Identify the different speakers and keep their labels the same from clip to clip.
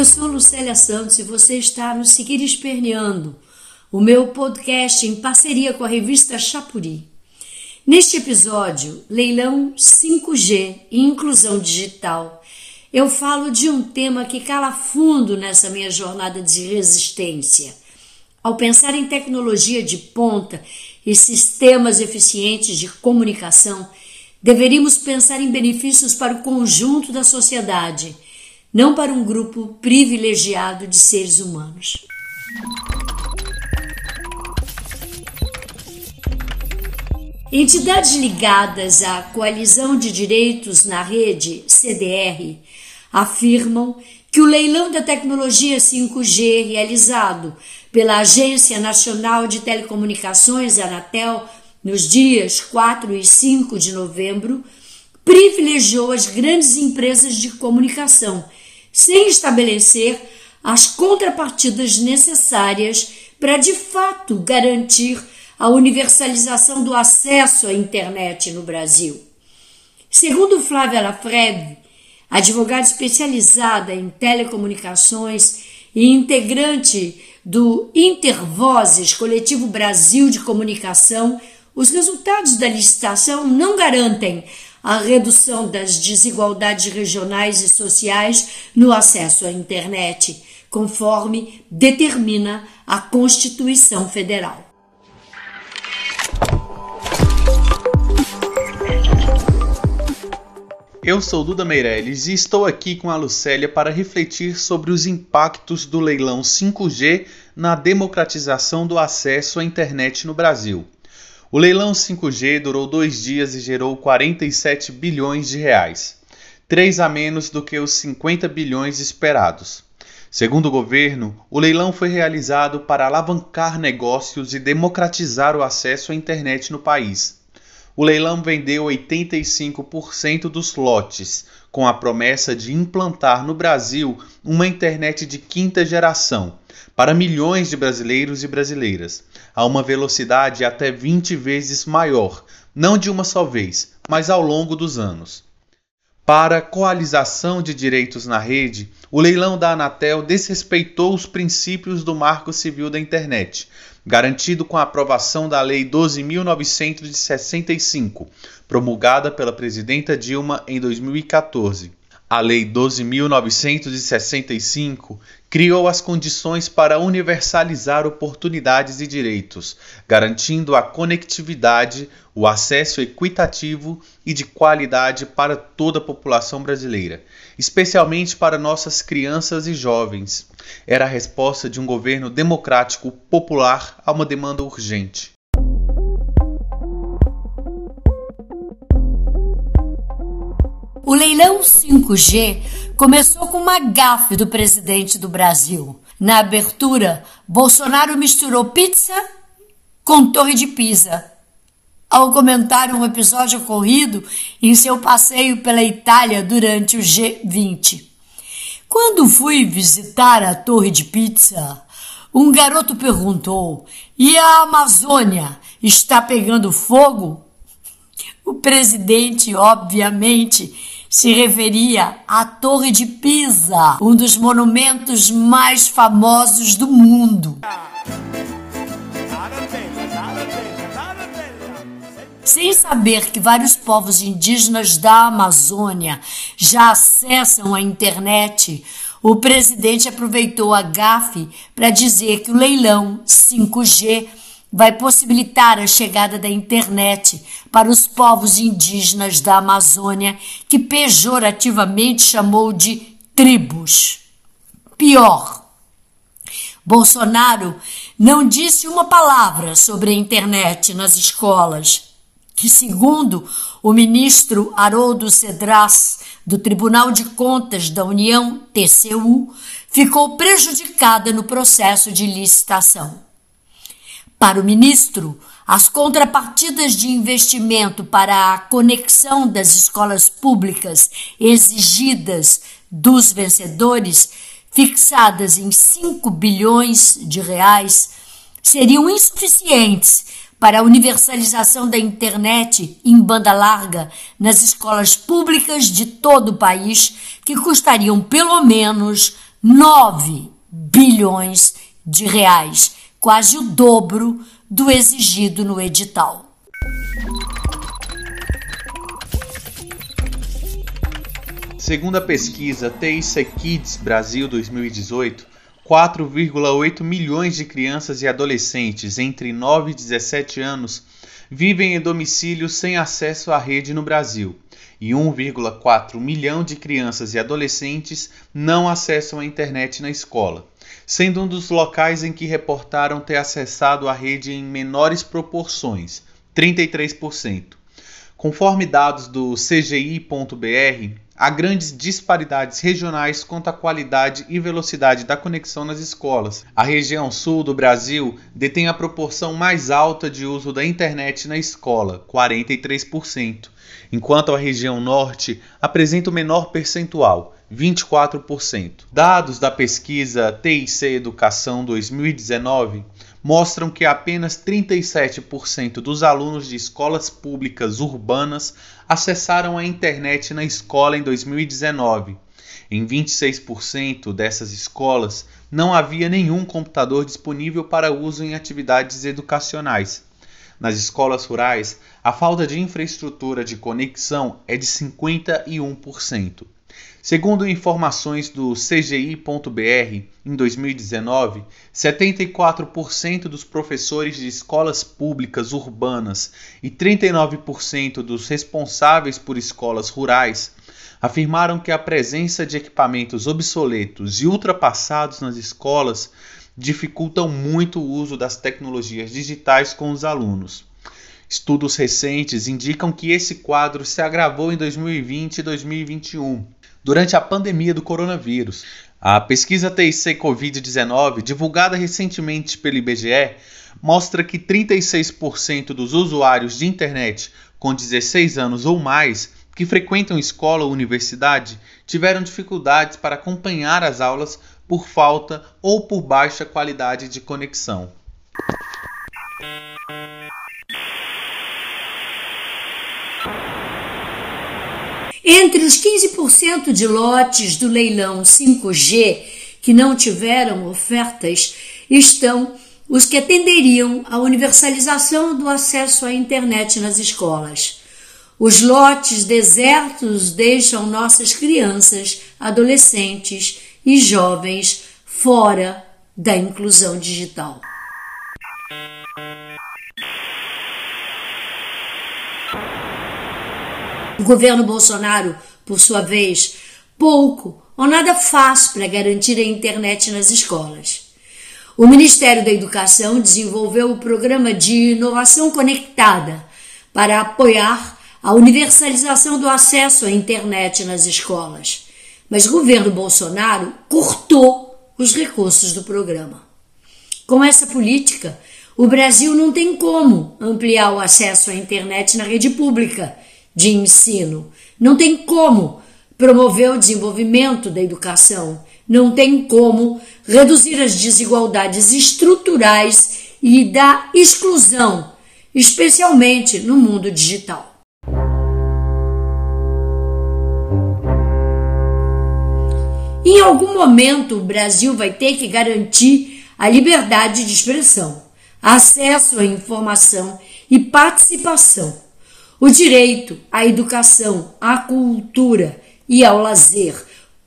Speaker 1: Eu sou Lucélia Santos e você está no Seguir Esperneando, o meu podcast em parceria com a revista Chapuri. Neste episódio, leilão 5G e inclusão digital, eu falo de um tema que cala fundo nessa minha jornada de resistência. Ao pensar em tecnologia de ponta e sistemas eficientes de comunicação, deveríamos pensar em benefícios para o conjunto da sociedade não para um grupo privilegiado de seres humanos. Entidades ligadas à Coalizão de Direitos na Rede, CDR, afirmam que o leilão da tecnologia 5G realizado pela Agência Nacional de Telecomunicações, Anatel, nos dias 4 e 5 de novembro, privilegiou as grandes empresas de comunicação sem estabelecer as contrapartidas necessárias para de fato garantir a universalização do acesso à internet no Brasil. Segundo Flávia Lafreve, advogada especializada em telecomunicações e integrante do Intervozes, Coletivo Brasil de Comunicação, os resultados da licitação não garantem a redução das desigualdades regionais e sociais no acesso à internet, conforme determina a Constituição Federal.
Speaker 2: Eu sou Duda Meirelles e estou aqui com a Lucélia para refletir sobre os impactos do leilão 5G na democratização do acesso à internet no Brasil. O leilão 5G durou dois dias e gerou 47 bilhões de reais, três a menos do que os 50 bilhões esperados. Segundo o governo, o leilão foi realizado para alavancar negócios e democratizar o acesso à internet no país. O leilão vendeu 85% dos lotes, com a promessa de implantar no Brasil uma internet de quinta geração para milhões de brasileiros e brasileiras, a uma velocidade até 20 vezes maior, não de uma só vez, mas ao longo dos anos. Para coalização de direitos na rede, o leilão da Anatel desrespeitou os princípios do Marco Civil da Internet, garantido com a aprovação da Lei 12.965, promulgada pela presidenta Dilma em 2014. A Lei 12.965 criou as condições para universalizar oportunidades e direitos, garantindo a conectividade, o acesso equitativo e de qualidade para toda a população brasileira, especialmente para nossas crianças e jovens. Era a resposta de um governo democrático popular a uma demanda urgente.
Speaker 1: O leilão 5G começou com uma gafe do presidente do Brasil. Na abertura, Bolsonaro misturou pizza com Torre de Pisa. Ao comentar um episódio ocorrido em seu passeio pela Itália durante o G20. Quando fui visitar a Torre de Pizza, um garoto perguntou: E a Amazônia está pegando fogo? O presidente, obviamente, se referia à Torre de Pisa, um dos monumentos mais famosos do mundo. Sem saber que vários povos indígenas da Amazônia já acessam a internet, o presidente aproveitou a gafe para dizer que o leilão 5G vai possibilitar a chegada da internet para os povos indígenas da Amazônia, que pejorativamente chamou de tribos. Pior, Bolsonaro não disse uma palavra sobre a internet nas escolas, que, segundo o ministro Haroldo Cedras, do Tribunal de Contas da União, TCU, ficou prejudicada no processo de licitação. Para o ministro, as contrapartidas de investimento para a conexão das escolas públicas exigidas dos vencedores, fixadas em 5 bilhões de reais, seriam insuficientes para a universalização da internet em banda larga nas escolas públicas de todo o país, que custariam pelo menos 9 bilhões de reais, quase o dobro do exigido no edital.
Speaker 2: Segundo a pesquisa TIC Kids Brasil 2018, 4,8 milhões de crianças e adolescentes entre 9 e 17 anos vivem em domicílios sem acesso à rede no Brasil, e 1,4 milhão de crianças e adolescentes não acessam a internet na escola, sendo um dos locais em que reportaram ter acessado a rede em menores proporções, 33%. Conforme dados do CGI.br, há grandes disparidades regionais quanto à qualidade e velocidade da conexão nas escolas. A região sul do Brasil detém a proporção mais alta de uso da internet na escola, 43%, enquanto a região norte apresenta o menor percentual, 24%. Dados da pesquisa TIC Educação 2019 mostram que apenas 37% dos alunos de escolas públicas urbanas acessaram a internet na escola em 2019. Em 26% dessas escolas não havia nenhum computador disponível para uso em atividades educacionais. Nas escolas rurais, a falta de infraestrutura de conexão é de 51%. Segundo informações do CGI.br, em 2019, 74% dos professores de escolas públicas urbanas e 39% dos responsáveis por escolas rurais afirmaram que a presença de equipamentos obsoletos e ultrapassados nas escolas dificultam muito o uso das tecnologias digitais com os alunos. Estudos recentes indicam que esse quadro se agravou em 2020 e 2021 durante a pandemia do coronavírus. A pesquisa TIC Covid-19, divulgada recentemente pelo IBGE, mostra que 36% dos usuários de internet com 16 anos ou mais que frequentam escola ou universidade tiveram dificuldades para acompanhar as aulas por falta ou por baixa qualidade de conexão.
Speaker 1: Entre os 15% de lotes do leilão 5G que não tiveram ofertas estão os que atenderiam à universalização do acesso à internet nas escolas. Os lotes desertos deixam nossas crianças, adolescentes e jovens fora da inclusão digital. Governo Bolsonaro, por sua vez, pouco ou nada faz para garantir a internet nas escolas. O Ministério da Educação desenvolveu o programa de inovação conectada para apoiar a universalização do acesso à internet nas escolas. Mas o governo Bolsonaro cortou os recursos do programa. Com essa política, o Brasil não tem como ampliar o acesso à internet na rede pública de ensino. Não tem como promover o desenvolvimento da educação. Não tem como reduzir as desigualdades estruturais e da exclusão, especialmente no mundo digital. Em algum momento, o Brasil vai ter que garantir a liberdade de expressão, acesso à informação e participação o direito à educação, à cultura e ao lazer,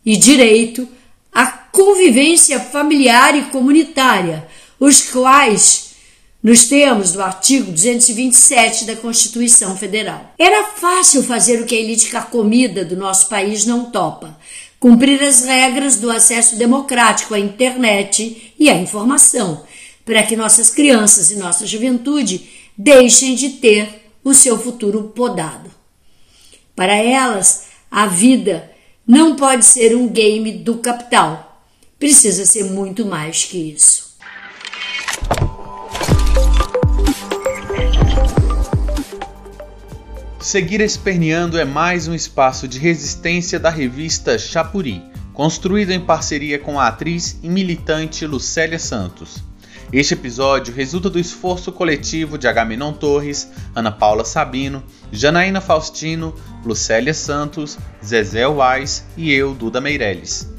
Speaker 1: e direito à convivência familiar e comunitária, os quais nos termos do artigo 227 da Constituição Federal. Era fácil fazer o que a elite carcomida do nosso país não topa: cumprir as regras do acesso democrático à internet e à informação, para que nossas crianças e nossa juventude deixem de ter o seu futuro podado. Para elas, a vida não pode ser um game do capital. Precisa ser muito mais que isso.
Speaker 2: Seguir Esperneando é mais um espaço de resistência da revista Chapuri, construído em parceria com a atriz e militante Lucélia Santos. Este episódio resulta do esforço coletivo de Agamenon Torres, Ana Paula Sabino, Janaína Faustino, Lucélia Santos, Zezé Wais e eu, Duda Meirelles.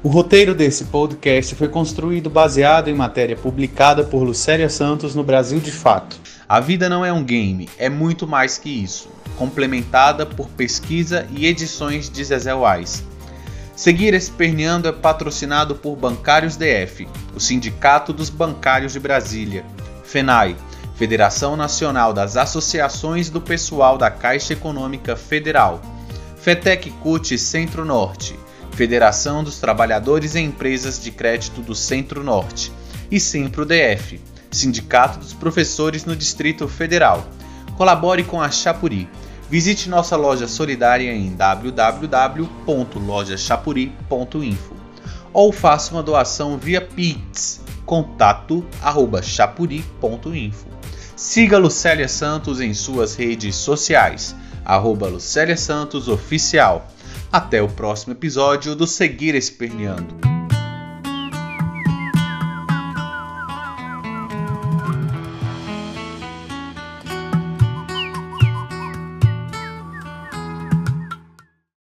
Speaker 2: O roteiro desse podcast foi construído baseado em matéria publicada por Lucélia Santos no Brasil de Fato. A vida não é um game, é muito mais que isso, complementada por pesquisa e edições de Zezé Wais. Seguir Esperneando é patrocinado por Bancários DF, o Sindicato dos Bancários de Brasília, FENAI, Federação Nacional das Associações do Pessoal da Caixa Econômica Federal, FETEC CUT Centro-Norte, Federação dos Trabalhadores e Empresas de Crédito do Centro-Norte, e Simpro DF, Sindicato dos Professores no Distrito Federal. Colabore com a Chapuri Visite nossa loja solidária em www.lojachapuri.info ou faça uma doação via Pix, contato@chapuri.info. Siga Lucélia Santos em suas redes sociais, arroba Lucélia Santos Oficial. Até o próximo episódio do Seguir Esperneando.